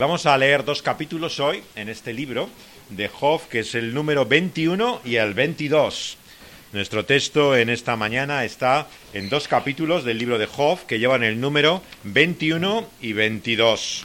Vamos a leer dos capítulos hoy en este libro de Job, que es el número 21 y el 22. Nuestro texto en esta mañana está en dos capítulos del libro de Job que llevan el número 21 y 22.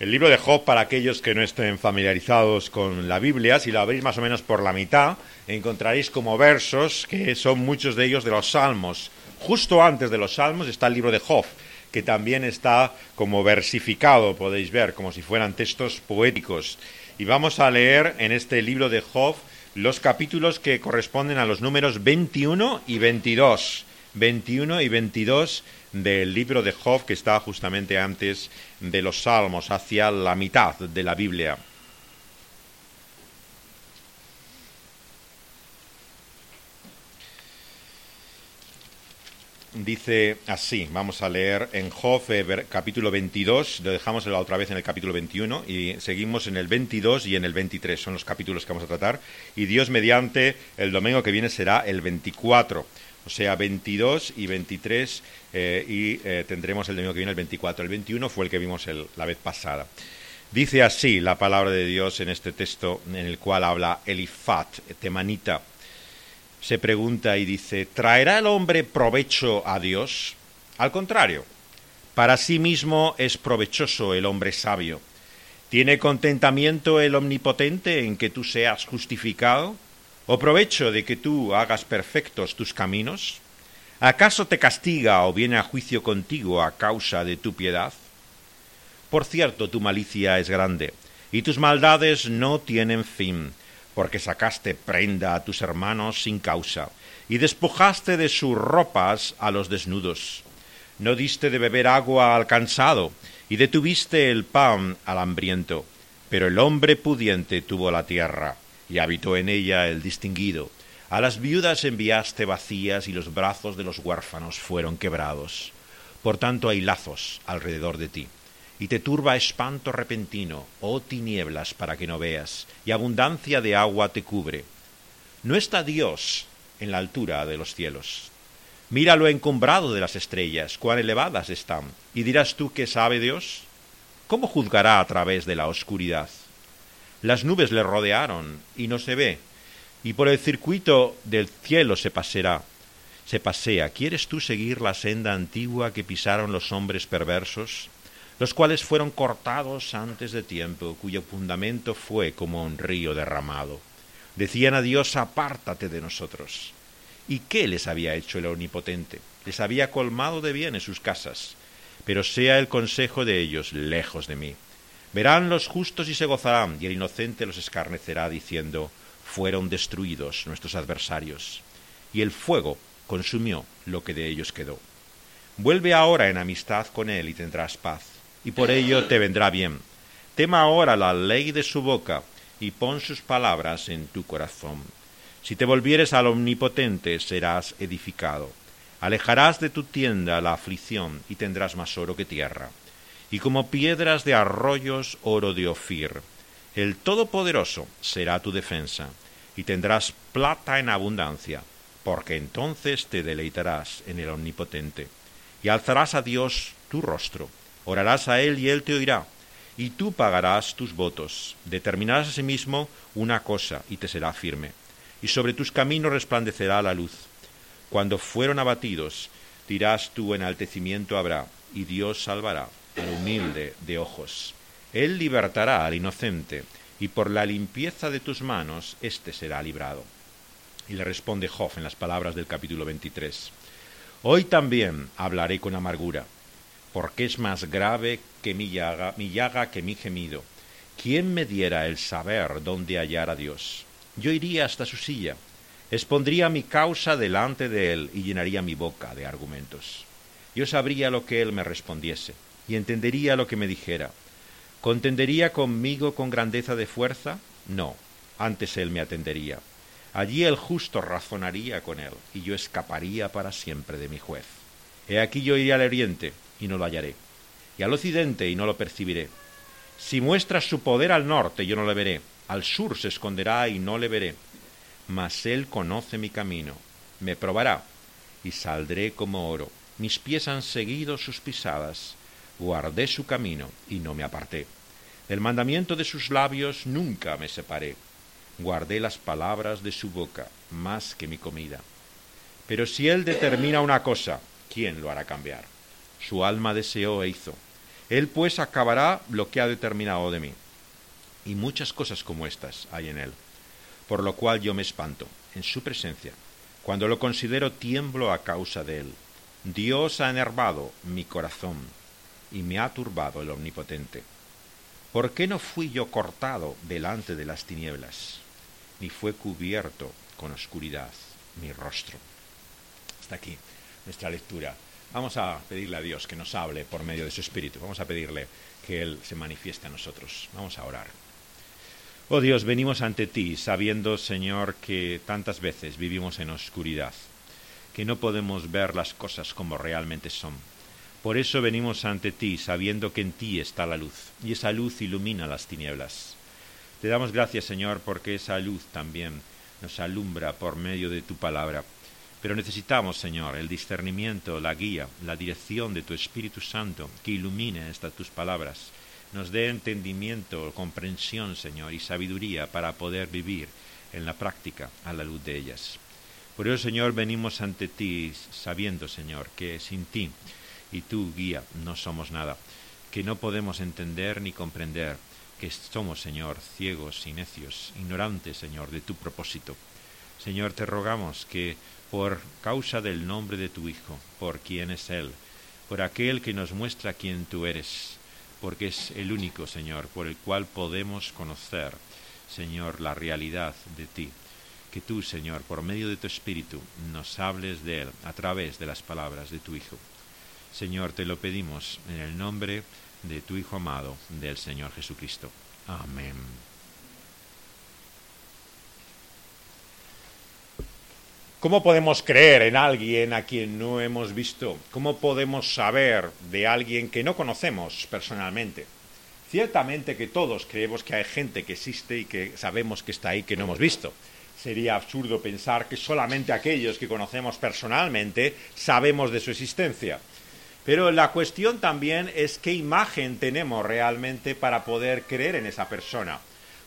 El libro de Job, para aquellos que no estén familiarizados con la Biblia, si lo abrís más o menos por la mitad, encontraréis como versos que son muchos de ellos de los salmos. Justo antes de los Salmos está el libro de Job, que también está como versificado, podéis ver, como si fueran textos poéticos. Y vamos a leer en este libro de Job los capítulos que corresponden a los números 21 y 22. 21 y 22 del libro de Job, que está justamente antes de los Salmos, hacia la mitad de la Biblia. Dice así, vamos a leer en Job eh, capítulo 22, lo dejamos la otra vez en el capítulo 21 y seguimos en el 22 y en el 23, son los capítulos que vamos a tratar, y Dios mediante el domingo que viene será el 24, o sea, 22 y 23 eh, y eh, tendremos el domingo que viene el 24, el 21 fue el que vimos la vez pasada. Dice así la palabra de Dios en este texto en el cual habla Elifat, temanita, se pregunta y dice, ¿traerá el hombre provecho a Dios? Al contrario, para sí mismo es provechoso el hombre sabio. ¿Tiene contentamiento el omnipotente en que tú seas justificado? ¿O provecho de que tú hagas perfectos tus caminos? ¿Acaso te castiga o viene a juicio contigo a causa de tu piedad? Por cierto, tu malicia es grande, y tus maldades no tienen fin porque sacaste prenda a tus hermanos sin causa, y despojaste de sus ropas a los desnudos. No diste de beber agua al cansado, y detuviste el pan al hambriento. Pero el hombre pudiente tuvo la tierra, y habitó en ella el distinguido. A las viudas enviaste vacías, y los brazos de los huérfanos fueron quebrados. Por tanto hay lazos alrededor de ti y te turba espanto repentino, oh tinieblas para que no veas, y abundancia de agua te cubre. No está Dios en la altura de los cielos. Mira lo encumbrado de las estrellas, cuán elevadas están, y dirás tú que sabe Dios. ¿Cómo juzgará a través de la oscuridad? Las nubes le rodearon y no se ve, y por el circuito del cielo se paseará. Se pasea. ¿Quieres tú seguir la senda antigua que pisaron los hombres perversos? Los cuales fueron cortados antes de tiempo, cuyo fundamento fue como un río derramado. Decían a Dios, apártate de nosotros. ¿Y qué les había hecho el Omnipotente? Les había colmado de bienes sus casas, pero sea el consejo de ellos lejos de mí. Verán los justos y se gozarán, y el inocente los escarnecerá, diciendo, fueron destruidos nuestros adversarios. Y el fuego consumió lo que de ellos quedó. Vuelve ahora en amistad con él y tendrás paz y por ello te vendrá bien. Tema ahora la ley de su boca, y pon sus palabras en tu corazón. Si te volvieres al Omnipotente, serás edificado. Alejarás de tu tienda la aflicción, y tendrás más oro que tierra. Y como piedras de arroyos, oro de Ofir. El Todopoderoso será tu defensa, y tendrás plata en abundancia, porque entonces te deleitarás en el Omnipotente, y alzarás a Dios tu rostro, Orarás a Él y Él te oirá, y tú pagarás tus votos. Determinarás asimismo una cosa y te será firme, y sobre tus caminos resplandecerá la luz. Cuando fueron abatidos, dirás tu enaltecimiento habrá, y Dios salvará al humilde de ojos. Él libertará al inocente, y por la limpieza de tus manos éste será librado. Y le responde Job en las palabras del capítulo 23. Hoy también hablaré con amargura porque es más grave que mi llaga, mi llaga que mi gemido. ¿Quién me diera el saber dónde hallar a Dios? Yo iría hasta su silla, expondría mi causa delante de él y llenaría mi boca de argumentos. yo sabría lo que él me respondiese, y entendería lo que me dijera. ¿Contendería conmigo con grandeza de fuerza? No, antes él me atendería. Allí el justo razonaría con él, y yo escaparía para siempre de mi juez. He aquí yo iré al oriente, y no lo hallaré, y al occidente, y no lo percibiré. Si muestra su poder al norte, yo no le veré, al sur se esconderá, y no le veré. Mas él conoce mi camino, me probará, y saldré como oro mis pies han seguido sus pisadas, guardé su camino y no me aparté. Del mandamiento de sus labios nunca me separé, guardé las palabras de su boca más que mi comida. Pero si él determina una cosa, ¿quién lo hará cambiar? Su alma deseó e hizo. Él pues acabará lo que ha determinado de mí. Y muchas cosas como estas hay en él, por lo cual yo me espanto en su presencia. Cuando lo considero tiemblo a causa de él Dios ha enervado mi corazón y me ha turbado el Omnipotente. ¿Por qué no fui yo cortado delante de las tinieblas, ni fue cubierto con oscuridad mi rostro? Hasta aquí nuestra lectura. Vamos a pedirle a Dios que nos hable por medio de su Espíritu. Vamos a pedirle que Él se manifieste a nosotros. Vamos a orar. Oh Dios, venimos ante ti sabiendo, Señor, que tantas veces vivimos en oscuridad que no podemos ver las cosas como realmente son. Por eso venimos ante ti sabiendo que en ti está la luz, y esa luz ilumina las tinieblas. Te damos gracias, Señor, porque esa luz también nos alumbra por medio de tu palabra. Pero necesitamos, Señor, el discernimiento, la guía, la dirección de tu Espíritu Santo que ilumine estas tus palabras. Nos dé entendimiento, comprensión, Señor, y sabiduría para poder vivir en la práctica a la luz de ellas. Por eso, Señor, venimos ante ti sabiendo, Señor, que sin ti y tu guía no somos nada, que no podemos entender ni comprender, que somos, Señor, ciegos y necios, ignorantes, Señor, de tu propósito. Señor, te rogamos que por causa del nombre de tu Hijo, por quien es Él, por aquel que nos muestra quién tú eres, porque es el único, Señor, por el cual podemos conocer, Señor, la realidad de ti que tú, Señor, por medio de tu Espíritu, nos hables de Él a través de las palabras de tu Hijo. Señor, te lo pedimos en el nombre de tu Hijo amado, del Señor Jesucristo. Amén. ¿Cómo podemos creer en alguien a quien no hemos visto? ¿Cómo podemos saber de alguien que no conocemos personalmente? Ciertamente que todos creemos que hay gente que existe y que sabemos que está ahí que no hemos visto sería absurdo pensar que solamente aquellos que conocemos personalmente sabemos de su existencia. Pero la cuestión también es qué imagen tenemos realmente para poder creer en esa persona.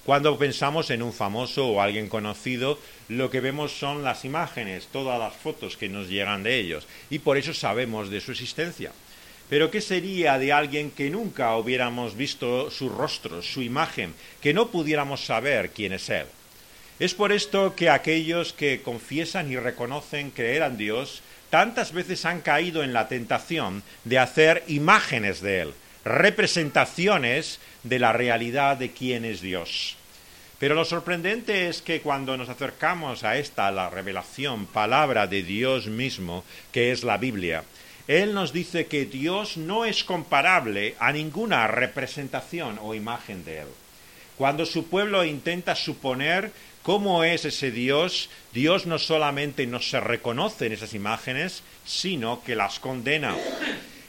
Cuando pensamos en un famoso o alguien conocido, lo que vemos son las imágenes, todas las fotos que nos llegan de ellos, y por eso sabemos de su existencia. Pero ¿qué sería de alguien que nunca hubiéramos visto su rostro, su imagen, que no pudiéramos saber quién es él? Es por esto que aquellos que confiesan y reconocen creer en Dios tantas veces han caído en la tentación de hacer imágenes de Él, representaciones de la realidad de quién es Dios. Pero lo sorprendente es que cuando nos acercamos a esta, la revelación, palabra de Dios mismo, que es la Biblia, Él nos dice que Dios no es comparable a ninguna representación o imagen de Él. Cuando su pueblo intenta suponer ¿Cómo es ese Dios? Dios no solamente no se reconoce en esas imágenes, sino que las condena.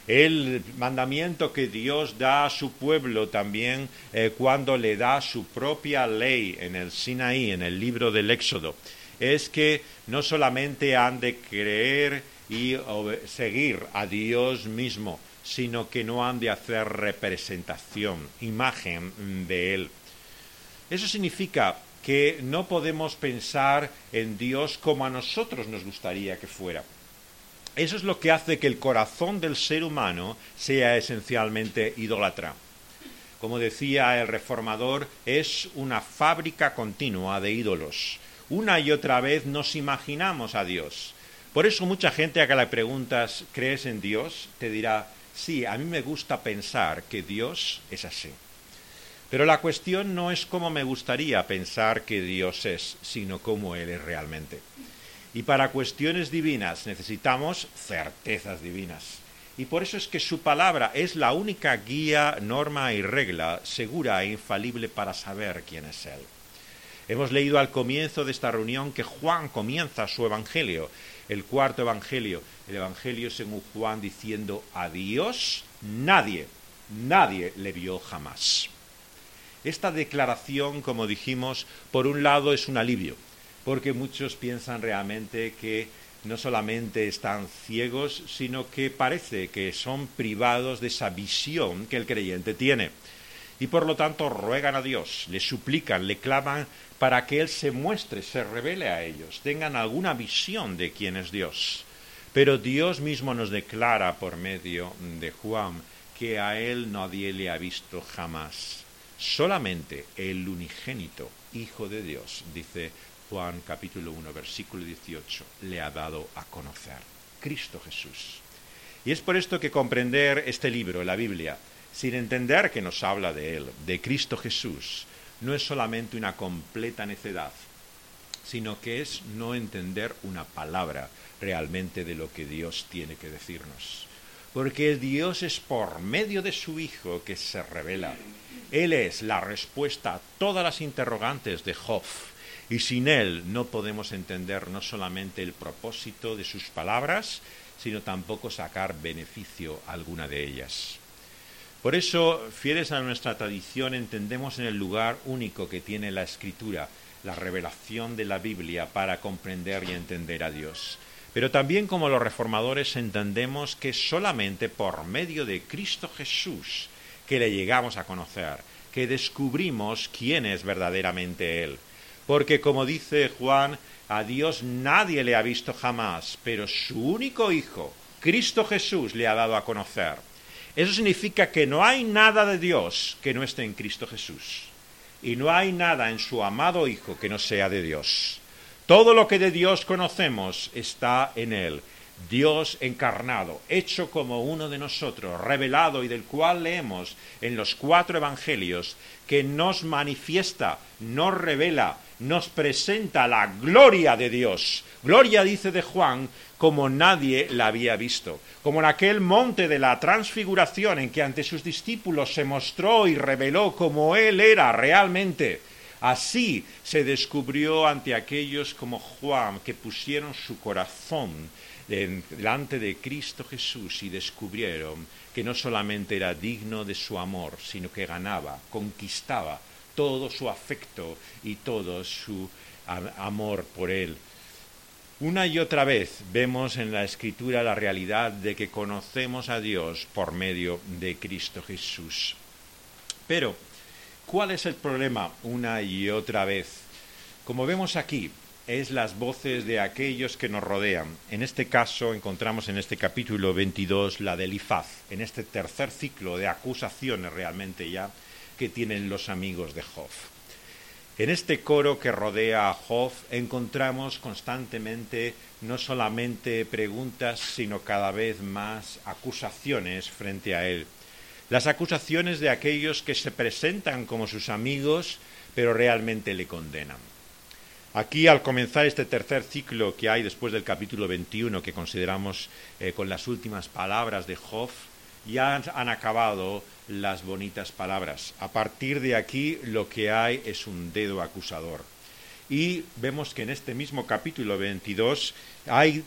El mandamiento que Dios da a su pueblo también eh, cuando le da su propia ley en el Sinaí, en el libro del Éxodo, es que no solamente han de creer y seguir a Dios mismo, sino que no han de hacer representación, imagen de Él. Eso significa que no podemos pensar en Dios como a nosotros nos gustaría que fuera. Eso es lo que hace que el corazón del ser humano sea esencialmente idólatra. Como decía el reformador, es una fábrica continua de ídolos. Una y otra vez nos imaginamos a Dios. Por eso mucha gente a que le preguntas, ¿crees en Dios? te dirá, sí, a mí me gusta pensar que Dios es así. Pero la cuestión no es cómo me gustaría pensar que Dios es, sino cómo Él es realmente. Y para cuestiones divinas necesitamos certezas divinas. Y por eso es que su palabra es la única guía, norma y regla segura e infalible para saber quién es Él. Hemos leído al comienzo de esta reunión que Juan comienza su evangelio, el cuarto evangelio, el evangelio según Juan diciendo a Dios nadie, nadie le vio jamás. Esta declaración, como dijimos, por un lado es un alivio, porque muchos piensan realmente que no solamente están ciegos, sino que parece que son privados de esa visión que el creyente tiene. Y por lo tanto ruegan a Dios, le suplican, le claman para que Él se muestre, se revele a ellos, tengan alguna visión de quién es Dios. Pero Dios mismo nos declara por medio de Juan que a Él nadie le ha visto jamás. Solamente el unigénito Hijo de Dios, dice Juan capítulo 1, versículo 18, le ha dado a conocer. Cristo Jesús. Y es por esto que comprender este libro, la Biblia, sin entender que nos habla de Él, de Cristo Jesús, no es solamente una completa necedad, sino que es no entender una palabra realmente de lo que Dios tiene que decirnos. Porque Dios es por medio de su Hijo que se revela. Él es la respuesta a todas las interrogantes de Job. Y sin Él no podemos entender no solamente el propósito de sus palabras, sino tampoco sacar beneficio alguna de ellas. Por eso, fieles a nuestra tradición, entendemos en el lugar único que tiene la escritura, la revelación de la Biblia para comprender y entender a Dios. Pero también como los reformadores entendemos que solamente por medio de Cristo Jesús que le llegamos a conocer, que descubrimos quién es verdaderamente Él. Porque como dice Juan, a Dios nadie le ha visto jamás, pero su único Hijo, Cristo Jesús, le ha dado a conocer. Eso significa que no hay nada de Dios que no esté en Cristo Jesús. Y no hay nada en su amado Hijo que no sea de Dios. Todo lo que de Dios conocemos está en Él. Dios encarnado, hecho como uno de nosotros, revelado y del cual leemos en los cuatro evangelios, que nos manifiesta, nos revela, nos presenta la gloria de Dios. Gloria, dice de Juan, como nadie la había visto, como en aquel monte de la transfiguración en que ante sus discípulos se mostró y reveló como Él era realmente. Así se descubrió ante aquellos como Juan que pusieron su corazón delante de Cristo Jesús y descubrieron que no solamente era digno de su amor, sino que ganaba, conquistaba todo su afecto y todo su amor por Él. Una y otra vez vemos en la Escritura la realidad de que conocemos a Dios por medio de Cristo Jesús. Pero, ¿cuál es el problema una y otra vez? Como vemos aquí, es las voces de aquellos que nos rodean. En este caso encontramos en este capítulo 22 la del Ifaz, en este tercer ciclo de acusaciones realmente ya que tienen los amigos de Job. En este coro que rodea a Job encontramos constantemente no solamente preguntas, sino cada vez más acusaciones frente a él. Las acusaciones de aquellos que se presentan como sus amigos, pero realmente le condenan. Aquí, al comenzar este tercer ciclo que hay después del capítulo 21, que consideramos eh, con las últimas palabras de Job, ya han acabado las bonitas palabras. A partir de aquí lo que hay es un dedo acusador. Y vemos que en este mismo capítulo 22 hay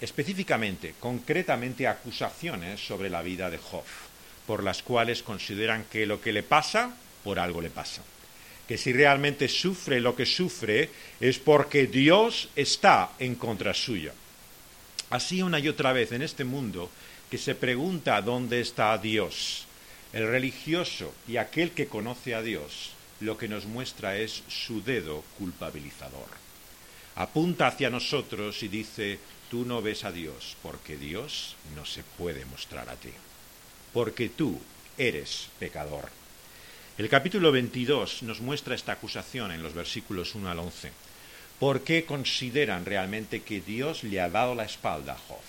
específicamente, concretamente, acusaciones sobre la vida de Job, por las cuales consideran que lo que le pasa, por algo le pasa. Que si realmente sufre lo que sufre es porque Dios está en contra suya. Así una y otra vez en este mundo que se pregunta dónde está Dios, el religioso y aquel que conoce a Dios lo que nos muestra es su dedo culpabilizador. Apunta hacia nosotros y dice, tú no ves a Dios porque Dios no se puede mostrar a ti, porque tú eres pecador. El capítulo 22 nos muestra esta acusación en los versículos 1 al 11. ¿Por qué consideran realmente que Dios le ha dado la espalda a Job?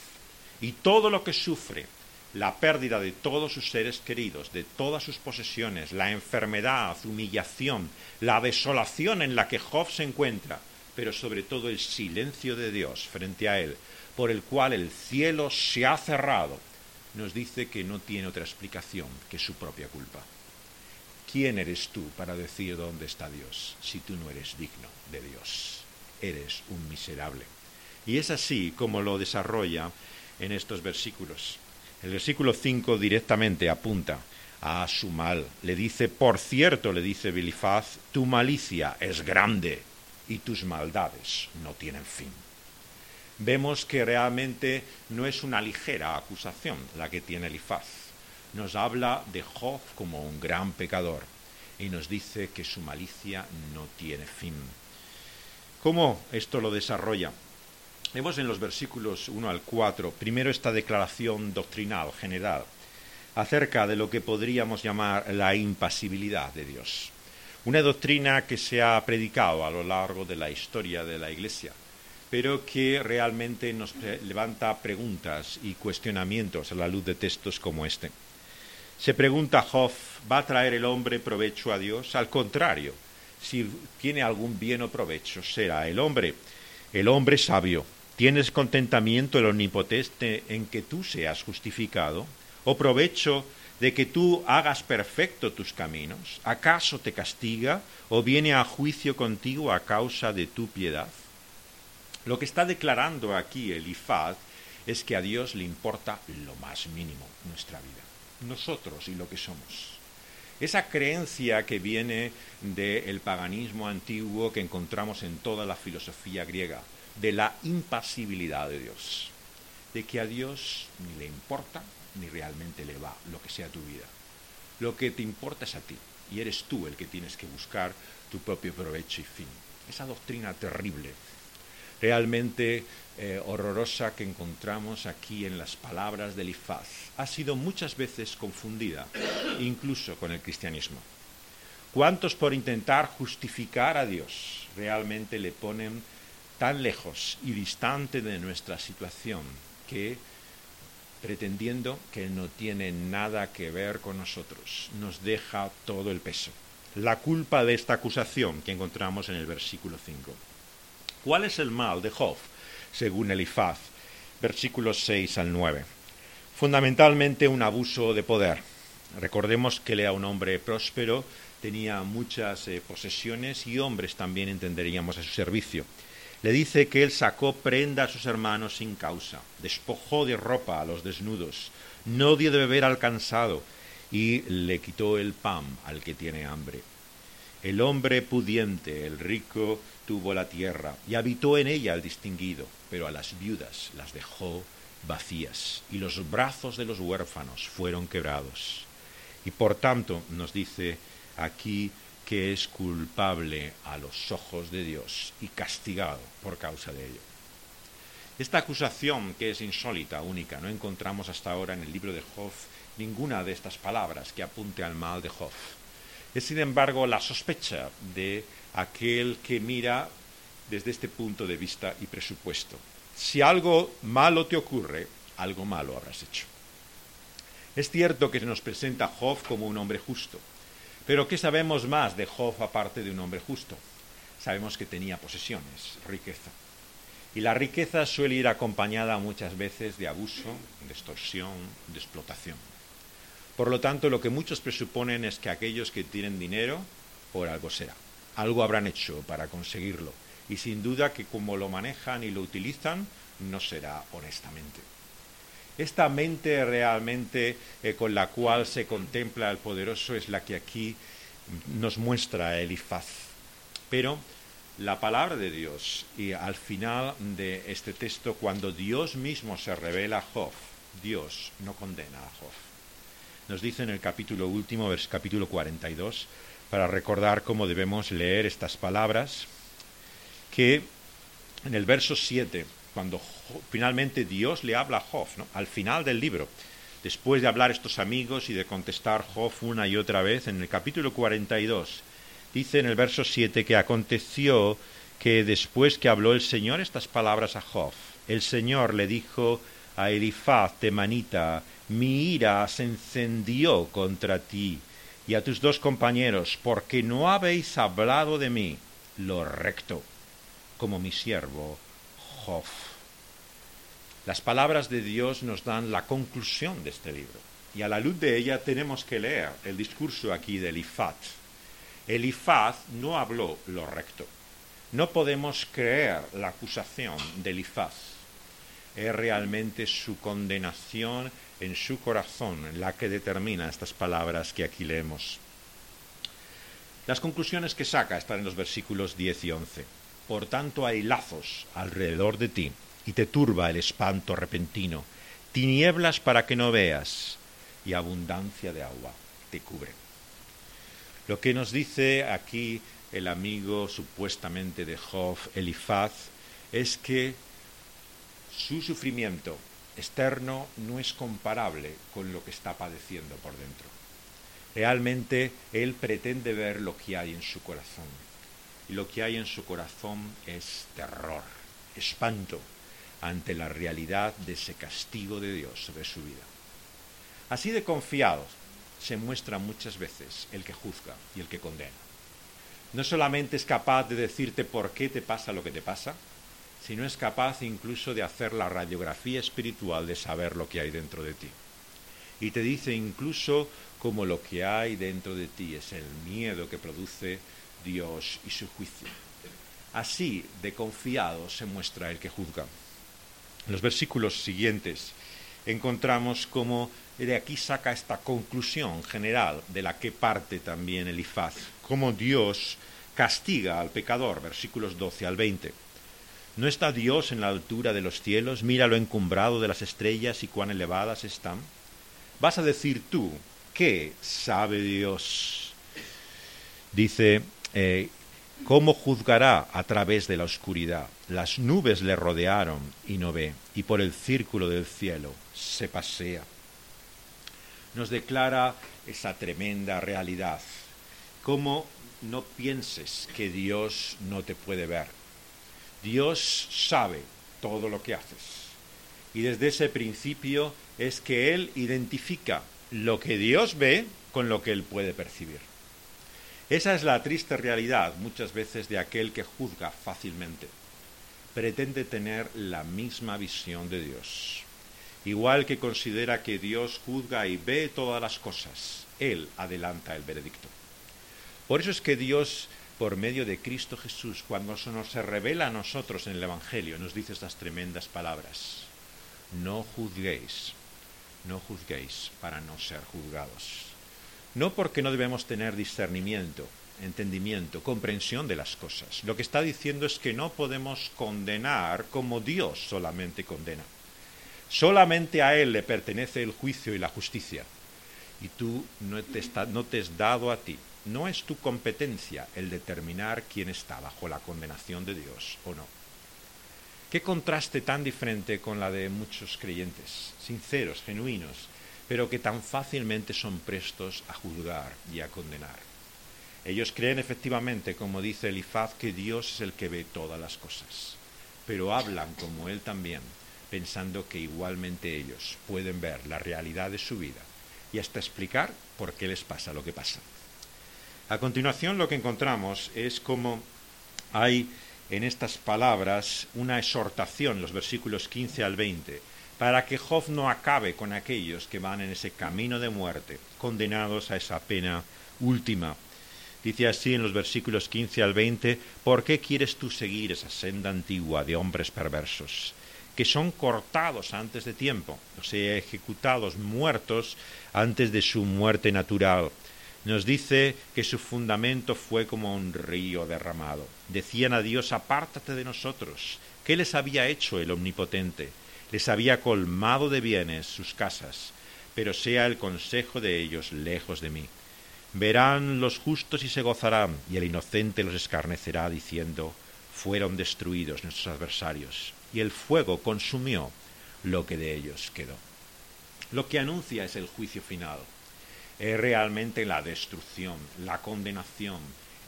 Y todo lo que sufre, la pérdida de todos sus seres queridos, de todas sus posesiones, la enfermedad, humillación, la desolación en la que Job se encuentra, pero sobre todo el silencio de Dios frente a él, por el cual el cielo se ha cerrado, nos dice que no tiene otra explicación que su propia culpa. ¿Quién eres tú para decir dónde está Dios si tú no eres digno de Dios? Eres un miserable. Y es así como lo desarrolla en estos versículos. El versículo 5 directamente apunta a su mal. Le dice, por cierto, le dice Bilifaz, tu malicia es grande y tus maldades no tienen fin. Vemos que realmente no es una ligera acusación la que tiene Elifaz. Nos habla de Job como un gran pecador y nos dice que su malicia no tiene fin. ¿Cómo esto lo desarrolla? Vemos en los versículos 1 al 4, primero esta declaración doctrinal general acerca de lo que podríamos llamar la impasibilidad de Dios. Una doctrina que se ha predicado a lo largo de la historia de la Iglesia, pero que realmente nos levanta preguntas y cuestionamientos a la luz de textos como este. Se pregunta Job, ¿va a traer el hombre provecho a Dios? Al contrario, si tiene algún bien o provecho, será el hombre. El hombre sabio, ¿tienes contentamiento el omnipotente en que tú seas justificado? ¿O provecho de que tú hagas perfecto tus caminos? ¿Acaso te castiga o viene a juicio contigo a causa de tu piedad? Lo que está declarando aquí Elifaz es que a Dios le importa lo más mínimo nuestra vida, nosotros y lo que somos. Esa creencia que viene del paganismo antiguo que encontramos en toda la filosofía griega, de la impasibilidad de Dios, de que a Dios ni le importa ni realmente le va lo que sea tu vida. Lo que te importa es a ti y eres tú el que tienes que buscar tu propio provecho y fin. Esa doctrina terrible realmente eh, horrorosa que encontramos aquí en las palabras de Elifaz ha sido muchas veces confundida, incluso con el cristianismo. ¿Cuántos por intentar justificar a Dios realmente le ponen tan lejos y distante de nuestra situación que pretendiendo que no tiene nada que ver con nosotros, nos deja todo el peso. La culpa de esta acusación que encontramos en el versículo 5. ¿Cuál es el mal de Job? Según Elifaz, versículos 6 al 9. Fundamentalmente un abuso de poder. Recordemos que él era un hombre próspero, tenía muchas eh, posesiones y hombres también entenderíamos a su servicio. Le dice que él sacó prenda a sus hermanos sin causa, despojó de ropa a los desnudos, no dio de beber al cansado y le quitó el pan al que tiene hambre. El hombre pudiente, el rico, tuvo la tierra y habitó en ella el distinguido, pero a las viudas las dejó vacías y los brazos de los huérfanos fueron quebrados. Y por tanto nos dice aquí que es culpable a los ojos de Dios y castigado por causa de ello. Esta acusación, que es insólita, única, no encontramos hasta ahora en el libro de Job ninguna de estas palabras que apunte al mal de Job. Es, sin embargo, la sospecha de aquel que mira desde este punto de vista y presupuesto. Si algo malo te ocurre, algo malo habrás hecho. Es cierto que se nos presenta Job como un hombre justo, pero ¿qué sabemos más de Job aparte de un hombre justo? Sabemos que tenía posesiones, riqueza. Y la riqueza suele ir acompañada muchas veces de abuso, de extorsión, de explotación. Por lo tanto, lo que muchos presuponen es que aquellos que tienen dinero, por algo será algo habrán hecho para conseguirlo. Y sin duda que como lo manejan y lo utilizan, no será honestamente. Esta mente realmente eh, con la cual se contempla el poderoso es la que aquí nos muestra Elifaz. Pero la palabra de Dios y al final de este texto, cuando Dios mismo se revela a Job, Dios no condena a Job. Nos dice en el capítulo último, capítulo 42, para recordar cómo debemos leer estas palabras, que en el verso 7, cuando finalmente Dios le habla a Job, al final del libro, después de hablar estos amigos y de contestar Job una y otra vez, en el capítulo 42, dice en el verso 7 que aconteció que después que habló el Señor estas palabras a Job, el Señor le dijo a Elifaz temanita, mi ira se encendió contra ti y a tus dos compañeros, porque no habéis hablado de mí lo recto, como mi siervo Job. Las palabras de Dios nos dan la conclusión de este libro y a la luz de ella tenemos que leer el discurso aquí de Elifaz. Elifaz no habló lo recto. No podemos creer la acusación de Elifaz. Es realmente su condenación en su corazón la que determina estas palabras que aquí leemos. Las conclusiones que saca están en los versículos 10 y 11. Por tanto hay lazos alrededor de ti y te turba el espanto repentino, tinieblas para que no veas y abundancia de agua te cubre. Lo que nos dice aquí el amigo supuestamente de Job, Elifaz, es que su sufrimiento externo no es comparable con lo que está padeciendo por dentro. Realmente él pretende ver lo que hay en su corazón. Y lo que hay en su corazón es terror, espanto ante la realidad de ese castigo de Dios sobre su vida. Así de confiados se muestra muchas veces el que juzga y el que condena. No solamente es capaz de decirte por qué te pasa lo que te pasa, sino es capaz incluso de hacer la radiografía espiritual de saber lo que hay dentro de ti. Y te dice incluso cómo lo que hay dentro de ti es el miedo que produce Dios y su juicio. Así de confiado se muestra el que juzga. En los versículos siguientes encontramos cómo de aquí saca esta conclusión general de la que parte también Elifaz, cómo Dios castiga al pecador, versículos 12 al 20. ¿No está Dios en la altura de los cielos? Mira lo encumbrado de las estrellas y cuán elevadas están. Vas a decir tú, ¿qué sabe Dios? Dice, eh, ¿cómo juzgará a través de la oscuridad? Las nubes le rodearon y no ve, y por el círculo del cielo se pasea. Nos declara esa tremenda realidad. ¿Cómo no pienses que Dios no te puede ver? Dios sabe todo lo que haces. Y desde ese principio es que Él identifica lo que Dios ve con lo que Él puede percibir. Esa es la triste realidad muchas veces de aquel que juzga fácilmente. Pretende tener la misma visión de Dios. Igual que considera que Dios juzga y ve todas las cosas, Él adelanta el veredicto. Por eso es que Dios por medio de Cristo Jesús, cuando se nos revela a nosotros en el Evangelio, nos dice estas tremendas palabras. No juzguéis, no juzguéis para no ser juzgados. No porque no debemos tener discernimiento, entendimiento, comprensión de las cosas. Lo que está diciendo es que no podemos condenar como Dios solamente condena. Solamente a Él le pertenece el juicio y la justicia. Y tú no no te has dado a ti no es tu competencia el determinar quién está bajo la condenación de Dios o no. Qué contraste tan diferente con la de muchos creyentes, sinceros, genuinos, pero que tan fácilmente son prestos a juzgar y a condenar. Ellos creen efectivamente, como dice Elifaz, que Dios es el que ve todas las cosas, pero hablan como Él también, pensando que igualmente ellos pueden ver la realidad de su vida y hasta explicar por qué les pasa lo que pasa. A continuación lo que encontramos es como hay en estas palabras una exhortación, los versículos 15 al 20, para que Job no acabe con aquellos que van en ese camino de muerte, condenados a esa pena última. Dice así en los versículos 15 al 20, ¿por qué quieres tú seguir esa senda antigua de hombres perversos? que son cortados antes de tiempo, o sea, ejecutados, muertos antes de su muerte natural nos dice que su fundamento fue como un río derramado. Decían a Dios, apártate de nosotros. ¿Qué les había hecho el Omnipotente? Les había colmado de bienes sus casas, pero sea el consejo de ellos lejos de mí. Verán los justos y se gozarán, y el inocente los escarnecerá, diciendo, fueron destruidos nuestros adversarios, y el fuego consumió lo que de ellos quedó. Lo que anuncia es el juicio final es realmente la destrucción, la condenación,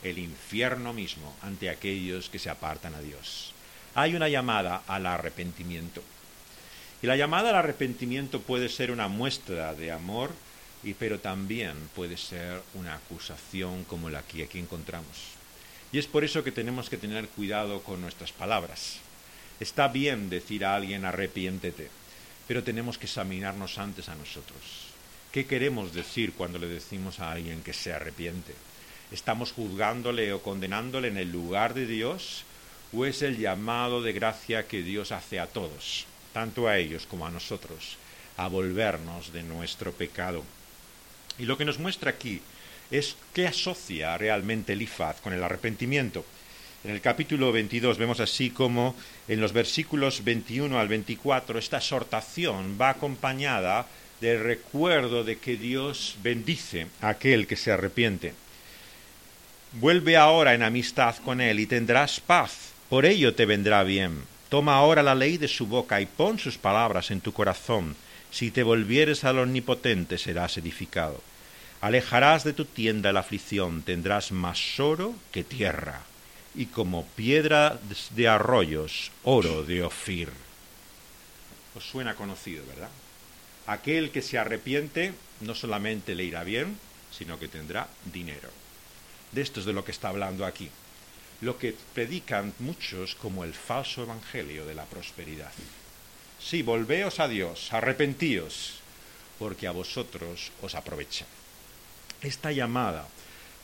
el infierno mismo ante aquellos que se apartan a Dios. Hay una llamada al arrepentimiento. Y la llamada al arrepentimiento puede ser una muestra de amor, y, pero también puede ser una acusación como la que aquí encontramos. Y es por eso que tenemos que tener cuidado con nuestras palabras. Está bien decir a alguien arrepiéntete, pero tenemos que examinarnos antes a nosotros. ¿Qué queremos decir cuando le decimos a alguien que se arrepiente? ¿Estamos juzgándole o condenándole en el lugar de Dios? ¿O es el llamado de gracia que Dios hace a todos, tanto a ellos como a nosotros, a volvernos de nuestro pecado? Y lo que nos muestra aquí es qué asocia realmente Elifaz con el arrepentimiento. En el capítulo 22 vemos así como en los versículos 21 al 24 esta exhortación va acompañada del recuerdo de que Dios bendice a aquel que se arrepiente. Vuelve ahora en amistad con Él y tendrás paz, por ello te vendrá bien. Toma ahora la ley de su boca y pon sus palabras en tu corazón. Si te volvieres al Omnipotente serás edificado. Alejarás de tu tienda la aflicción, tendrás más oro que tierra, y como piedra de arroyos, oro de Ofir. Os suena conocido, ¿verdad? Aquel que se arrepiente no solamente le irá bien, sino que tendrá dinero. De esto es de lo que está hablando aquí. Lo que predican muchos como el falso evangelio de la prosperidad. Sí, volveos a Dios, arrepentíos, porque a vosotros os aprovecha. Esta llamada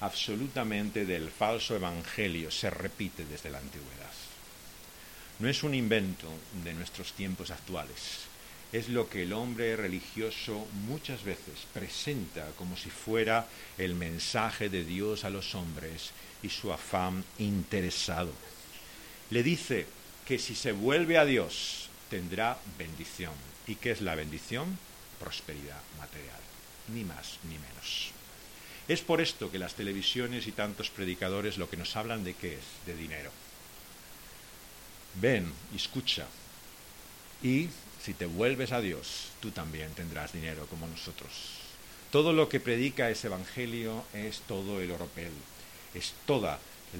absolutamente del falso evangelio se repite desde la antigüedad. No es un invento de nuestros tiempos actuales, es lo que el hombre religioso muchas veces presenta como si fuera el mensaje de Dios a los hombres y su afán interesado. Le dice que si se vuelve a Dios tendrá bendición. ¿Y qué es la bendición? Prosperidad material, ni más ni menos. Es por esto que las televisiones y tantos predicadores lo que nos hablan de qué es, de dinero. Ven, escucha. Y si te vuelves a Dios, tú también tendrás dinero como nosotros. Todo lo que predica ese Evangelio es todo el oropel, es toda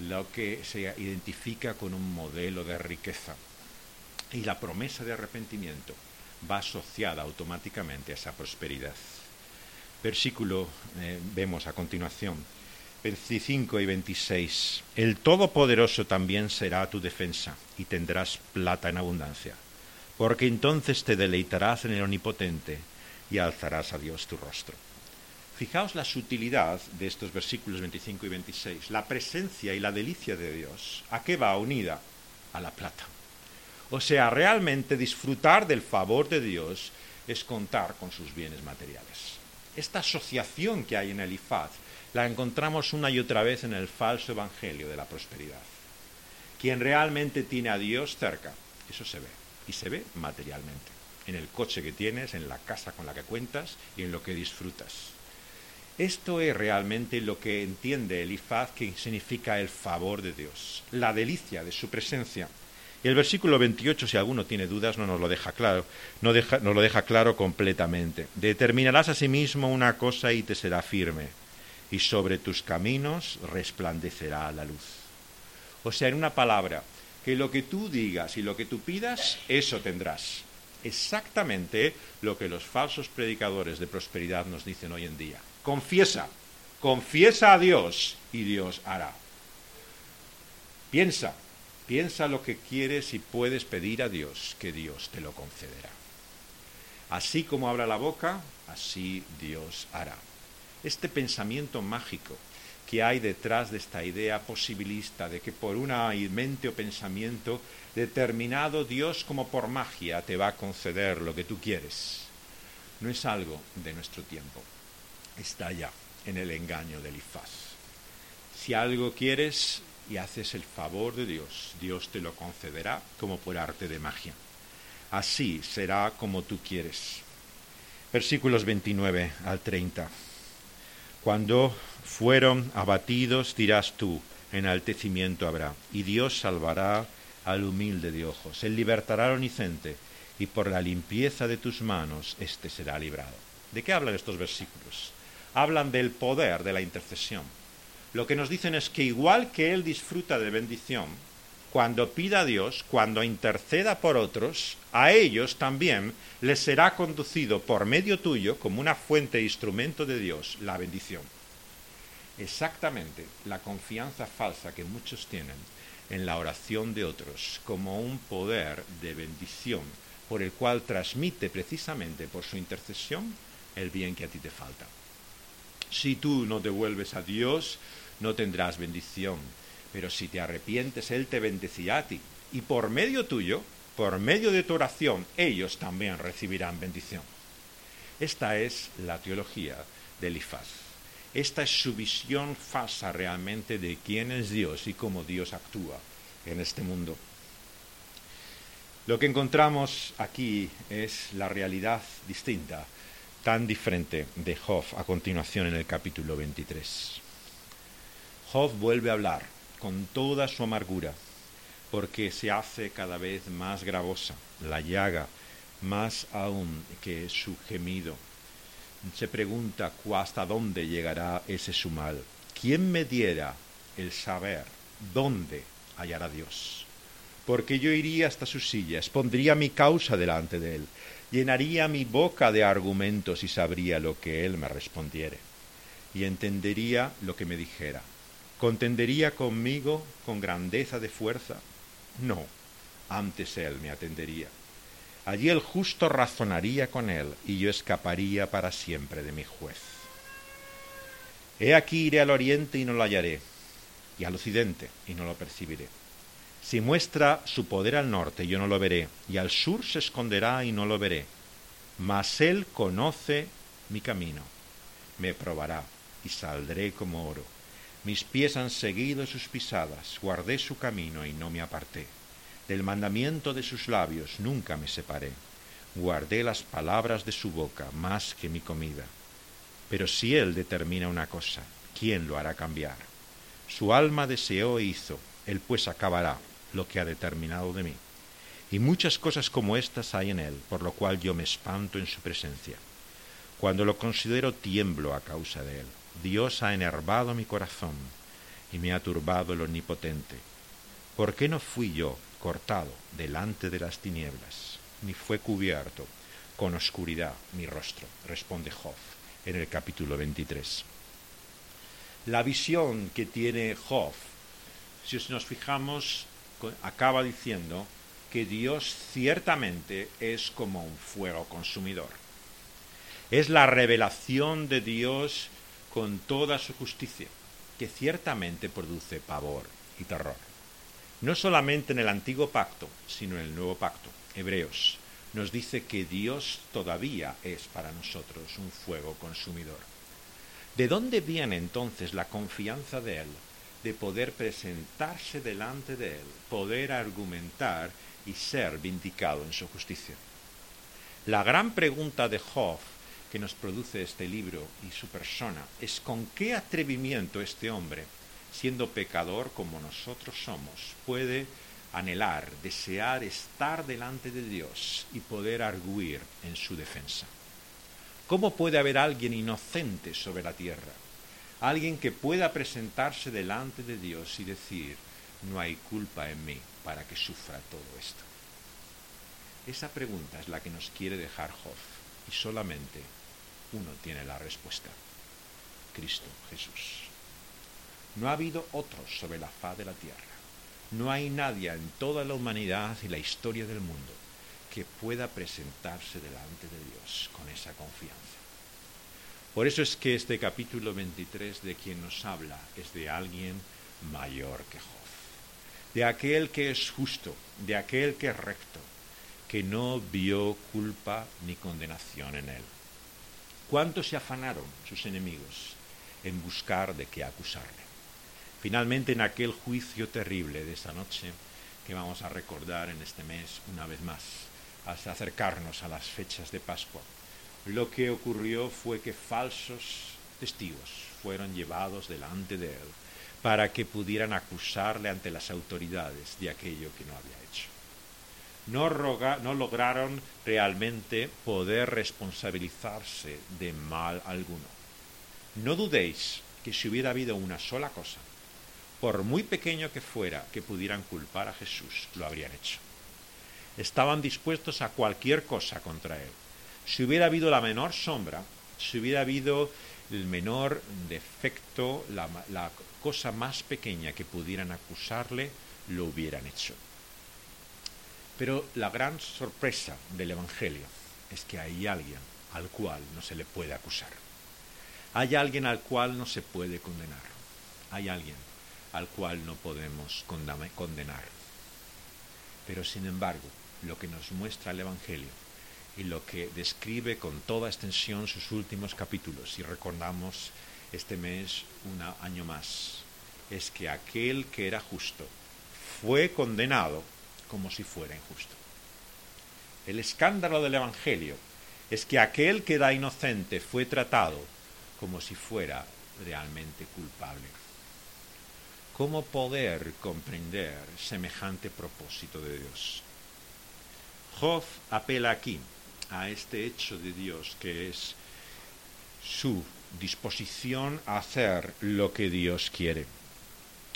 lo que se identifica con un modelo de riqueza. Y la promesa de arrepentimiento va asociada automáticamente a esa prosperidad versículo eh, vemos a continuación, 25 y 26. El Todopoderoso también será tu defensa y tendrás plata en abundancia, porque entonces te deleitarás en el Omnipotente y alzarás a Dios tu rostro. Fijaos la sutilidad de estos versículos 25 y 26. La presencia y la delicia de Dios, ¿a qué va unida? A la plata. O sea, realmente disfrutar del favor de Dios es contar con sus bienes materiales. Esta asociación que hay en Elifaz la encontramos una y otra vez en el falso evangelio de la prosperidad. Quien realmente tiene a Dios cerca, eso se ve, y se ve materialmente, en el coche que tienes, en la casa con la que cuentas y en lo que disfrutas. Esto es realmente lo que entiende Elifaz que significa el favor de Dios, la delicia de su presencia y el versículo 28, si alguno tiene dudas, no nos lo deja claro, no nos lo deja claro completamente. Determinarás a sí mismo una cosa y te será firme, y sobre tus caminos resplandecerá la luz. O sea, en una palabra, que lo que tú digas y lo que tú pidas, eso tendrás. Exactamente lo que los falsos predicadores de prosperidad nos dicen hoy en día. Confiesa, confiesa a Dios y Dios hará. Piensa, Piensa lo que quieres y puedes pedir a Dios, que Dios te lo concederá. Así como habla la boca, así Dios hará. Este pensamiento mágico que hay detrás de esta idea posibilista de que por una mente o pensamiento determinado Dios como por magia te va a conceder lo que tú quieres, no es algo de nuestro tiempo, está ya en el engaño del Ifaz. Si algo quieres, y haces el favor de Dios, Dios te lo concederá como por arte de magia. Así será como tú quieres. Versículos 29 al 30. Cuando fueron abatidos, dirás tú, enaltecimiento habrá, y Dios salvará al humilde de ojos. Él libertará al onicente, y por la limpieza de tus manos éste será librado. ¿De qué hablan estos versículos? Hablan del poder de la intercesión lo que nos dicen es que igual que Él disfruta de bendición, cuando pida a Dios, cuando interceda por otros, a ellos también les será conducido por medio tuyo, como una fuente e instrumento de Dios, la bendición. Exactamente la confianza falsa que muchos tienen en la oración de otros como un poder de bendición por el cual transmite precisamente por su intercesión el bien que a ti te falta. Si tú no devuelves a Dios, no tendrás bendición, pero si te arrepientes, Él te bendecirá a ti. Y por medio tuyo, por medio de tu oración, ellos también recibirán bendición. Esta es la teología de Elifaz. Esta es su visión falsa realmente de quién es Dios y cómo Dios actúa en este mundo. Lo que encontramos aquí es la realidad distinta, tan diferente de Job a continuación en el capítulo 23. Job vuelve a hablar con toda su amargura, porque se hace cada vez más gravosa la llaga, más aún que su gemido. Se pregunta hasta dónde llegará ese su mal. ¿Quién me diera el saber dónde hallará Dios? porque yo iría hasta sus sillas, pondría mi causa delante de él, llenaría mi boca de argumentos y sabría lo que él me respondiere, y entendería lo que me dijera. ¿Contendería conmigo con grandeza de fuerza? No, antes él me atendería. Allí el justo razonaría con él, y yo escaparía para siempre de mi juez. He aquí iré al oriente y no lo hallaré, y al occidente y no lo percibiré si muestra su poder al norte, yo no lo veré, y al sur se esconderá y no lo veré. Mas él conoce mi camino, me probará y saldré como oro. Mis pies han seguido sus pisadas, guardé su camino y no me aparté. Del mandamiento de sus labios nunca me separé. Guardé las palabras de su boca más que mi comida. Pero si él determina una cosa, ¿quién lo hará cambiar? Su alma deseó e hizo, él pues acabará lo que ha determinado de mí. Y muchas cosas como estas hay en él, por lo cual yo me espanto en su presencia. Cuando lo considero tiemblo a causa de él. Dios ha enervado mi corazón y me ha turbado el omnipotente. ¿Por qué no fui yo cortado delante de las tinieblas, ni fue cubierto con oscuridad mi rostro? Responde Job en el capítulo 23. La visión que tiene Job, si nos fijamos, acaba diciendo que Dios ciertamente es como un fuego consumidor. Es la revelación de Dios con toda su justicia, que ciertamente produce pavor y terror. No solamente en el antiguo pacto, sino en el nuevo pacto. Hebreos nos dice que Dios todavía es para nosotros un fuego consumidor. ¿De dónde viene entonces la confianza de Él de poder presentarse delante de Él, poder argumentar y ser vindicado en su justicia. La gran pregunta de Job que nos produce este libro y su persona es con qué atrevimiento este hombre, siendo pecador como nosotros somos, puede anhelar, desear estar delante de Dios y poder arguir en su defensa. ¿Cómo puede haber alguien inocente sobre la tierra? Alguien que pueda presentarse delante de Dios y decir, no hay culpa en mí para que sufra todo esto. Esa pregunta es la que nos quiere dejar Job y solamente uno tiene la respuesta. Cristo Jesús. No ha habido otros sobre la faz de la tierra. No hay nadie en toda la humanidad y la historia del mundo que pueda presentarse delante de Dios con esa confianza. Por eso es que este capítulo 23 de quien nos habla es de alguien mayor que Job, de aquel que es justo, de aquel que es recto, que no vio culpa ni condenación en él. ¿Cuántos se afanaron sus enemigos en buscar de qué acusarle? Finalmente, en aquel juicio terrible de esa noche, que vamos a recordar en este mes una vez más, hasta acercarnos a las fechas de Pascua, lo que ocurrió fue que falsos testigos fueron llevados delante de él para que pudieran acusarle ante las autoridades de aquello que no había hecho. No, no lograron realmente poder responsabilizarse de mal alguno. No dudéis que si hubiera habido una sola cosa, por muy pequeño que fuera, que pudieran culpar a Jesús, lo habrían hecho. Estaban dispuestos a cualquier cosa contra él si hubiera habido la menor sombra, si hubiera habido el menor defecto, la, cosa más pequeña que pudieran acusarle, lo hubieran hecho. Pero la gran sorpresa del Evangelio es que hay alguien al cual no se le puede acusar. Hay alguien al cual no se puede condenar. Hay alguien al cual no podemos condenar. Pero sin embargo, lo que nos muestra el Evangelio y lo que describe con toda extensión sus últimos capítulos, si recordamos este mes un año más, es que aquel que era justo fue condenado como si fuera injusto. El escándalo del Evangelio es que aquel que era inocente fue tratado como si fuera realmente culpable. ¿Cómo poder comprender semejante propósito de Dios? Job apela aquí a este hecho de Dios que es su disposición a hacer lo que Dios quiere.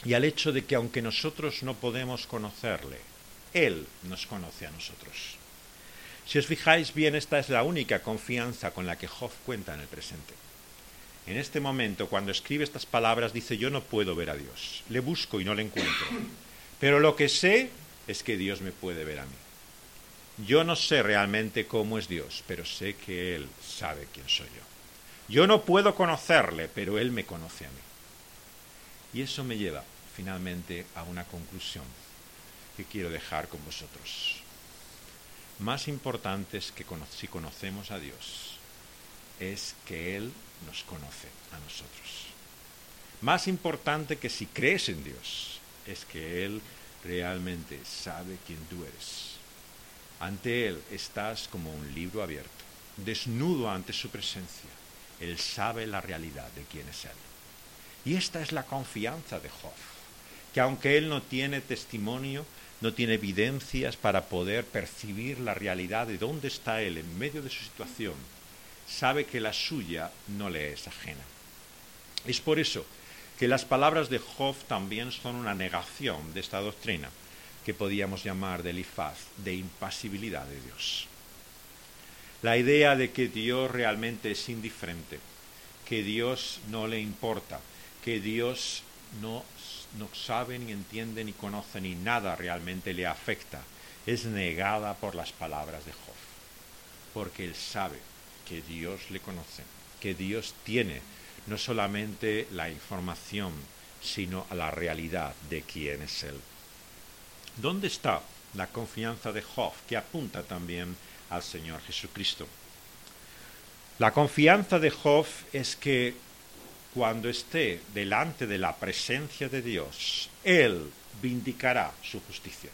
Y al hecho de que aunque nosotros no podemos conocerle, Él nos conoce a nosotros. Si os fijáis bien, esta es la única confianza con la que Job cuenta en el presente. En este momento, cuando escribe estas palabras, dice, yo no puedo ver a Dios. Le busco y no le encuentro. Pero lo que sé es que Dios me puede ver a mí. Yo no sé realmente cómo es Dios, pero sé que Él sabe quién soy yo. Yo no puedo conocerle, pero Él me conoce a mí. Y eso me lleva finalmente a una conclusión que quiero dejar con vosotros. Más importante es que si conocemos a Dios, es que Él nos conoce a nosotros. Más importante que si crees en Dios, es que Él realmente sabe quién tú eres. Ante Él estás como un libro abierto, desnudo ante su presencia. Él sabe la realidad de quién es Él. Y esta es la confianza de Job, que aunque Él no tiene testimonio, no tiene evidencias para poder percibir la realidad de dónde está Él en medio de su situación, sabe que la suya no le es ajena. Es por eso que las palabras de Job también son una negación de esta doctrina que podíamos llamar de Elifaz, de impasibilidad de Dios. La idea de que Dios realmente es indiferente, que Dios no le importa, que Dios no, no sabe ni entiende ni conoce ni nada realmente le afecta, es negada por las palabras de Job, porque él sabe que Dios le conoce, que Dios tiene no solamente la información, sino la realidad de quién es Él. ¿Dónde está la confianza de Job que apunta también al Señor Jesucristo? La confianza de Job es que cuando esté delante de la presencia de Dios, Él vindicará su justicia.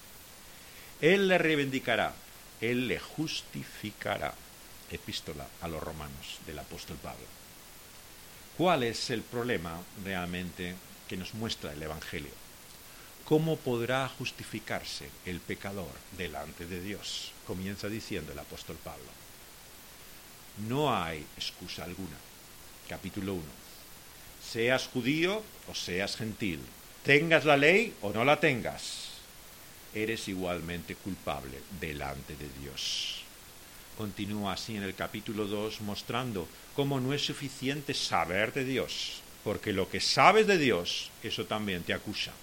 Él le reivindicará, Él le justificará epístola a los romanos del apóstol Pablo. ¿Cuál es el problema realmente que nos muestra el Evangelio? ¿Cómo podrá justificarse el pecador delante de Dios? Comienza diciendo el apóstol Pablo. No hay excusa alguna. Capítulo 1. Seas judío o seas gentil, tengas la ley o no la tengas, eres igualmente culpable delante de Dios. Continúa así en el capítulo 2 mostrando cómo no es suficiente saber de Dios, porque lo que sabes de Dios, eso también te acusa.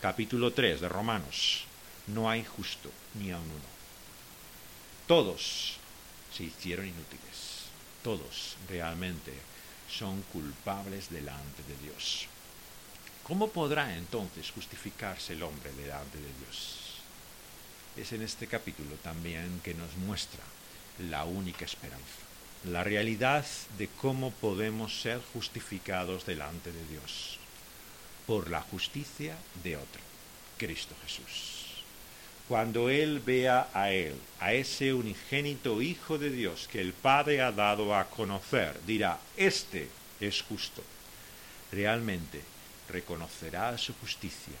Capítulo 3 de Romanos. No hay justo ni a uno. Todos se hicieron inútiles. Todos realmente son culpables delante de Dios. ¿Cómo podrá entonces justificarse el hombre delante de Dios? Es en este capítulo también que nos muestra la única esperanza, la realidad de cómo podemos ser justificados delante de Dios por la justicia de otro, Cristo Jesús. Cuando Él vea a Él, a ese unigénito Hijo de Dios que el Padre ha dado a conocer, dirá, este es justo. Realmente reconocerá su justicia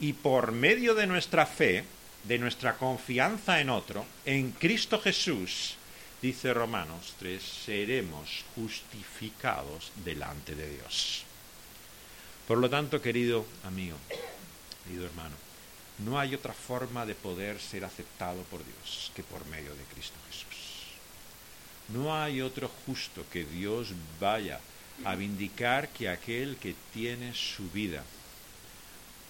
y por medio de nuestra fe de nuestra confianza en otro, en Cristo Jesús, dice Romanos 3, seremos justificados delante de Dios. Por lo tanto, querido amigo, querido hermano, no hay otra forma de poder ser aceptado por Dios que por medio de Cristo Jesús. No hay otro justo que Dios vaya a vindicar que aquel que tiene su vida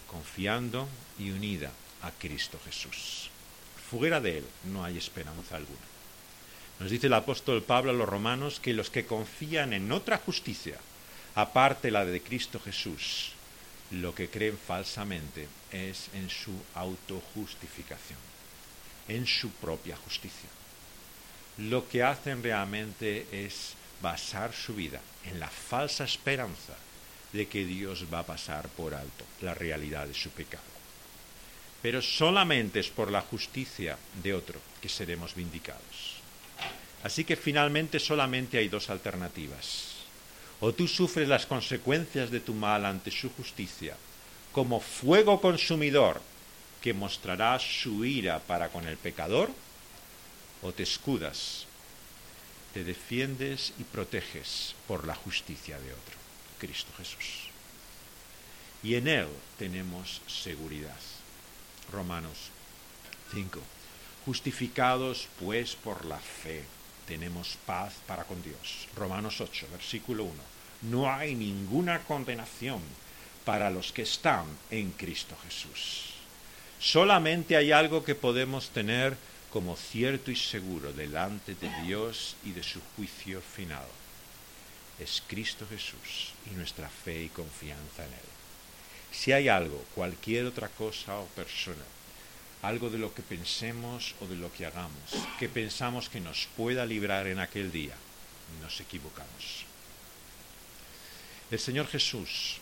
confiando y unida a Cristo Jesús. Fuera de Él no hay esperanza alguna. Nos dice el apóstol Pablo a los romanos que los que confían en otra justicia, aparte la de Cristo Jesús, lo que creen falsamente es en su autojustificación, en su propia justicia. Lo que hacen realmente es basar su vida en la falsa esperanza de que Dios va a pasar por alto la realidad de su pecado. Pero solamente es por la justicia de otro que seremos vindicados. Así que finalmente solamente hay dos alternativas. O tú sufres las consecuencias de tu mal ante su justicia como fuego consumidor que mostrará su ira para con el pecador, o te escudas, te defiendes y proteges por la justicia de otro, Cristo Jesús. Y en Él tenemos seguridad. Romanos 5. Justificados pues por la fe, tenemos paz para con Dios. Romanos 8, versículo 1. No hay ninguna condenación para los que están en Cristo Jesús. Solamente hay algo que podemos tener como cierto y seguro delante de Dios y de su juicio final. Es Cristo Jesús y nuestra fe y confianza en Él. Si hay algo, cualquier otra cosa o persona, algo de lo que pensemos o de lo que hagamos, que pensamos que nos pueda librar en aquel día, nos equivocamos. El Señor Jesús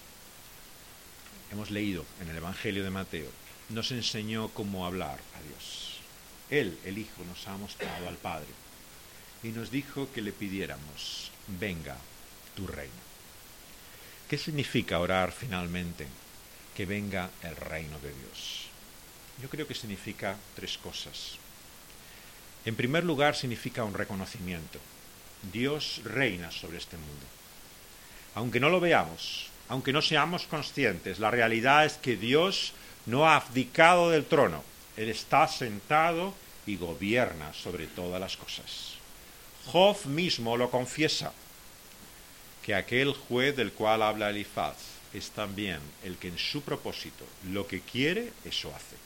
hemos leído en el Evangelio de Mateo, nos enseñó cómo hablar a Dios. Él, el Hijo, nos ha mostrado al Padre y nos dijo que le pidiéramos, venga tu reino. ¿Qué significa orar finalmente? Que venga el reino de Dios. Yo creo que significa tres cosas. En primer lugar, significa un reconocimiento. Dios reina sobre este mundo. Aunque no lo veamos, aunque no seamos conscientes, la realidad es que Dios no ha abdicado del trono. Él está sentado y gobierna sobre todas las cosas. Job mismo lo confiesa, que aquel juez del cual habla Elifaz es también el que en su propósito lo que quiere, eso hace.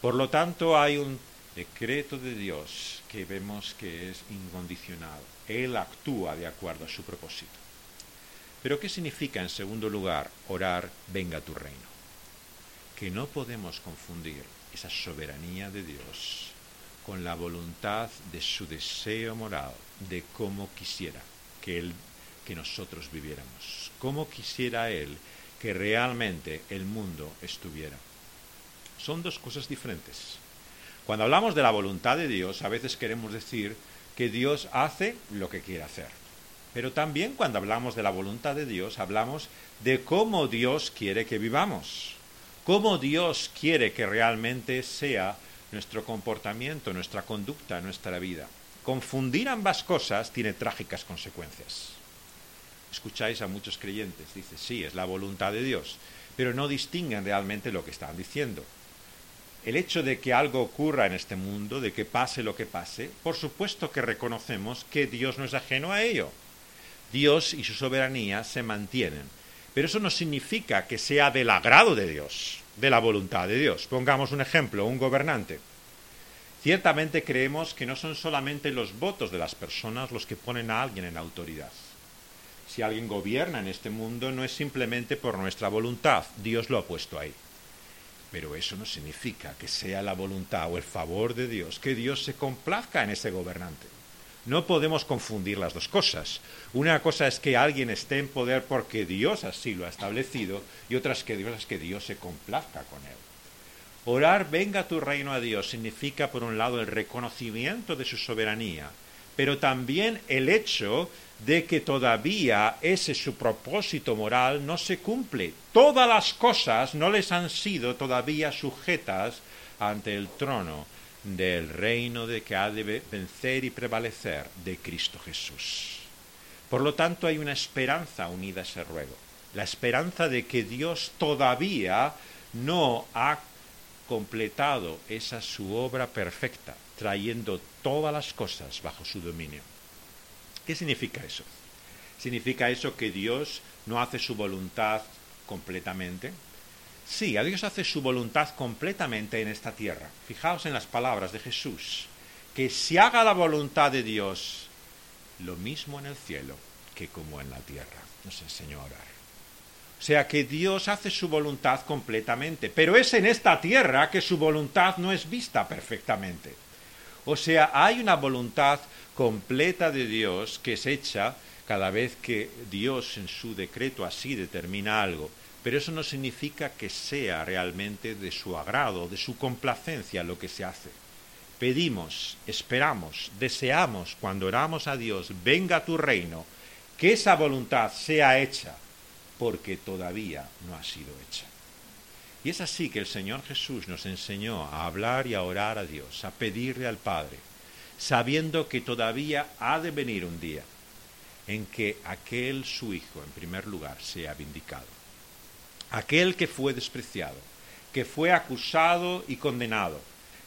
Por lo tanto, hay un decreto de Dios que vemos que es incondicional. Él actúa de acuerdo a su propósito. Pero ¿qué significa, en segundo lugar, orar, venga tu reino? Que no podemos confundir esa soberanía de Dios con la voluntad de su deseo moral de cómo quisiera que él que nosotros viviéramos, cómo quisiera él que realmente el mundo estuviera. Son dos cosas diferentes. Cuando hablamos de la voluntad de Dios, a veces queremos decir que Dios hace lo que quiere hacer. Pero también cuando hablamos de la voluntad de Dios, hablamos de cómo Dios quiere que vivamos, cómo Dios quiere que realmente sea nuestro comportamiento, nuestra conducta, nuestra vida. Confundir ambas cosas tiene trágicas consecuencias. Escucháis a muchos creyentes, dice, sí, es la voluntad de Dios, pero no distinguen realmente lo que están diciendo. El hecho de que algo ocurra en este mundo, de que pase lo que pase, por supuesto que reconocemos que Dios no es ajeno a ello Dios y su soberanía se mantienen. Pero eso no significa que sea del agrado de Dios, de la voluntad de Dios. Pongamos un ejemplo, un gobernante. Ciertamente creemos que no son solamente los votos de las personas los que ponen a alguien en autoridad. Si alguien gobierna en este mundo no es simplemente por nuestra voluntad, Dios lo ha puesto ahí. Pero eso no significa que sea la voluntad o el favor de Dios, que Dios se complazca en ese gobernante. No podemos confundir las dos cosas. Una cosa es que alguien esté en poder porque Dios así lo ha establecido y otra es que Dios es que Dios se complazca con él. Orar venga tu reino a Dios significa por un lado el reconocimiento de su soberanía, pero también el hecho de que todavía ese su propósito moral no se cumple. Todas las cosas no les han sido todavía sujetas ante el trono del reino de que ha de vencer y prevalecer de Cristo Jesús. Por lo tanto, hay una esperanza unida a ese ruego, la esperanza de que Dios todavía no ha completado esa su obra perfecta, trayendo todas las cosas bajo su dominio. ¿Qué significa eso? ¿Significa eso que Dios no hace su voluntad completamente? Sí, a Dios hace su voluntad completamente en esta tierra. Fijaos en las palabras de Jesús. Que se haga la voluntad de Dios lo mismo en el cielo que como en la tierra. Nos enseñó a orar. O sea que Dios hace su voluntad completamente, pero es en esta tierra que su voluntad no es vista perfectamente. O sea, hay una voluntad completa de Dios que es hecha cada vez que Dios en su decreto así determina algo. Pero eso no significa que sea realmente de su agrado, de su complacencia lo que se hace. Pedimos, esperamos, deseamos cuando oramos a Dios, venga tu reino, que esa voluntad sea hecha, porque todavía no ha sido hecha. Y es así que el Señor Jesús nos enseñó a hablar y a orar a Dios, a pedirle al Padre, sabiendo que todavía ha de venir un día en que aquel su Hijo, en primer lugar, sea vindicado. Aquel que fue despreciado, que fue acusado y condenado,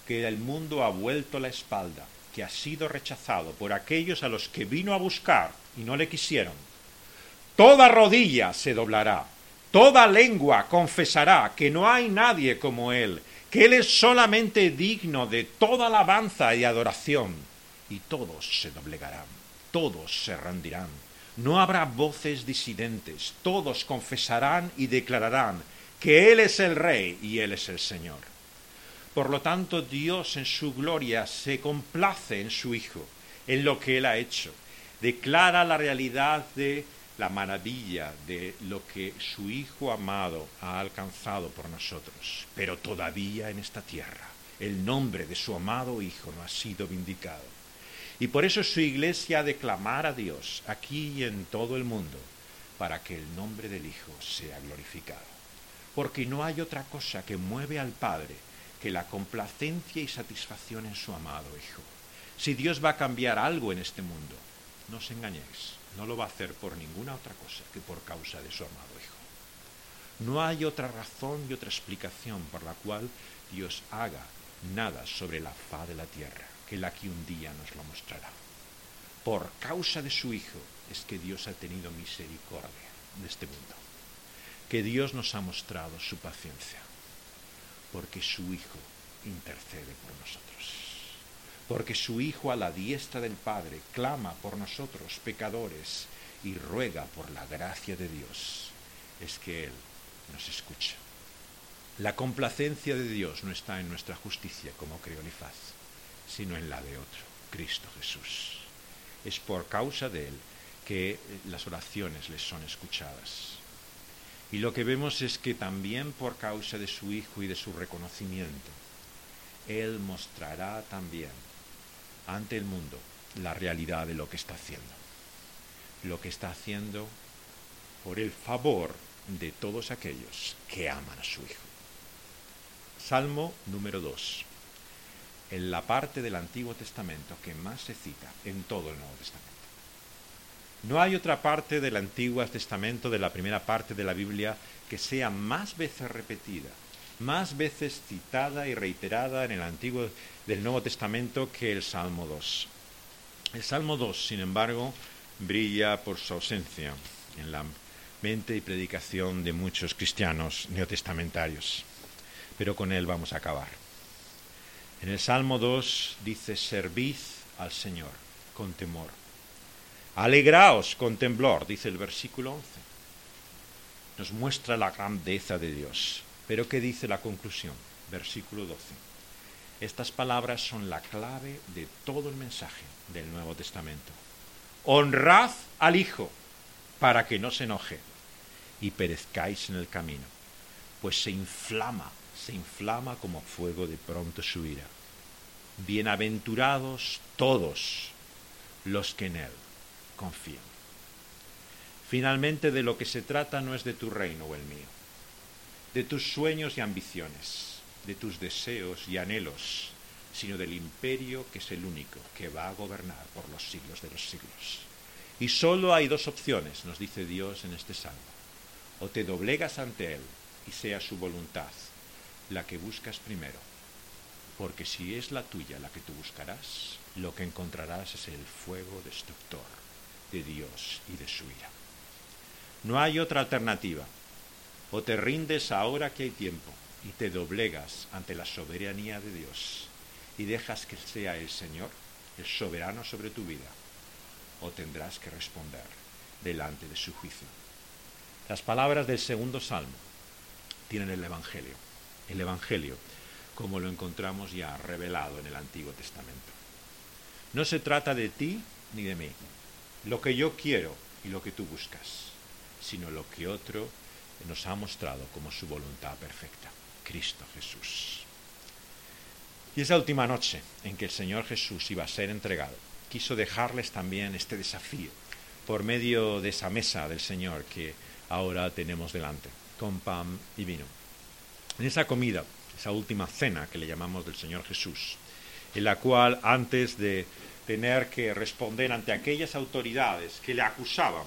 que el mundo ha vuelto la espalda, que ha sido rechazado por aquellos a los que vino a buscar y no le quisieron. Toda rodilla se doblará Toda lengua confesará que no hay nadie como Él, que Él es solamente digno de toda alabanza y adoración, y todos se doblegarán, todos se rendirán. No habrá voces disidentes, todos confesarán y declararán que Él es el Rey y Él es el Señor. Por lo tanto, Dios en su gloria se complace en su Hijo, en lo que Él ha hecho, declara la realidad de la maravilla de lo que su Hijo amado ha alcanzado por nosotros. Pero todavía en esta tierra el nombre de su amado Hijo no ha sido vindicado. Y por eso su iglesia declamar a Dios aquí y en todo el mundo para que el nombre del Hijo sea glorificado. Porque no hay otra cosa que mueve al Padre que la complacencia y satisfacción en su amado Hijo. Si Dios va a cambiar algo en este mundo, no os engañéis no lo va a hacer por ninguna otra cosa que por causa de su amado Hijo. No hay otra razón y otra explicación por la cual Dios haga nada sobre la faz de la tierra que la que un día nos lo mostrará. Por causa de su Hijo es que Dios ha tenido misericordia de este mundo, que Dios nos ha mostrado su paciencia, porque su Hijo intercede por nosotros porque su Hijo a la diestra del Padre clama por nosotros pecadores y ruega por la gracia de Dios, es que Él nos escucha. La complacencia de Dios no está en nuestra justicia como creo Elifaz, sino en la de otro, Cristo Jesús. Es por causa de Él que las oraciones les son escuchadas. Y lo que vemos es que también por causa de su Hijo y de su reconocimiento, Él mostrará también ante el mundo la realidad de lo que está haciendo. Lo que está haciendo por el favor de todos aquellos que aman a su Hijo. Salmo número 2. En la parte del Antiguo Testamento que más se cita en todo el Nuevo Testamento. No hay otra parte del Antiguo Testamento, de la primera parte de la Biblia, que sea más veces repetida más veces citada y reiterada en el Antiguo del Nuevo Testamento que el Salmo 2. El Salmo 2, sin embargo, brilla por su ausencia en la mente y predicación de muchos cristianos neotestamentarios. Pero con él vamos a acabar. En el Salmo 2 dice, servid al Señor con temor. Alegraos con temblor, dice el versículo 11. Nos muestra la grandeza de Dios. Pero ¿qué dice la conclusión? Versículo 12. Estas palabras son la clave de todo el mensaje del Nuevo Testamento. Honrad al Hijo para que no se enoje y perezcáis en el camino, pues se inflama, se inflama como fuego de pronto su ira. Bienaventurados todos los que en Él confían. Finalmente de lo que se trata no es de tu reino o el mío de tus sueños y ambiciones, de tus deseos y anhelos, sino del imperio que es el único que va a gobernar por los siglos de los siglos. Y solo hay dos opciones, nos dice Dios en este salmo. O te doblegas ante Él y sea su voluntad la que buscas primero, porque si es la tuya la que tú buscarás, lo que encontrarás es el fuego destructor de Dios y de su ira. No hay otra alternativa o te rindes ahora que hay tiempo y te doblegas ante la soberanía de Dios y dejas que sea el Señor el soberano sobre tu vida, o tendrás que responder delante de su juicio. Las palabras del segundo salmo tienen el Evangelio, el Evangelio como lo encontramos ya revelado en el Antiguo Testamento. No se trata de ti ni de mí, lo que yo quiero y lo que tú buscas, sino lo que otro nos ha mostrado como su voluntad perfecta, Cristo Jesús. Y esa última noche en que el Señor Jesús iba a ser entregado, quiso dejarles también este desafío por medio de esa mesa del Señor que ahora tenemos delante, con pan y vino. En esa comida, esa última cena que le llamamos del Señor Jesús, en la cual antes de tener que responder ante aquellas autoridades que le acusaban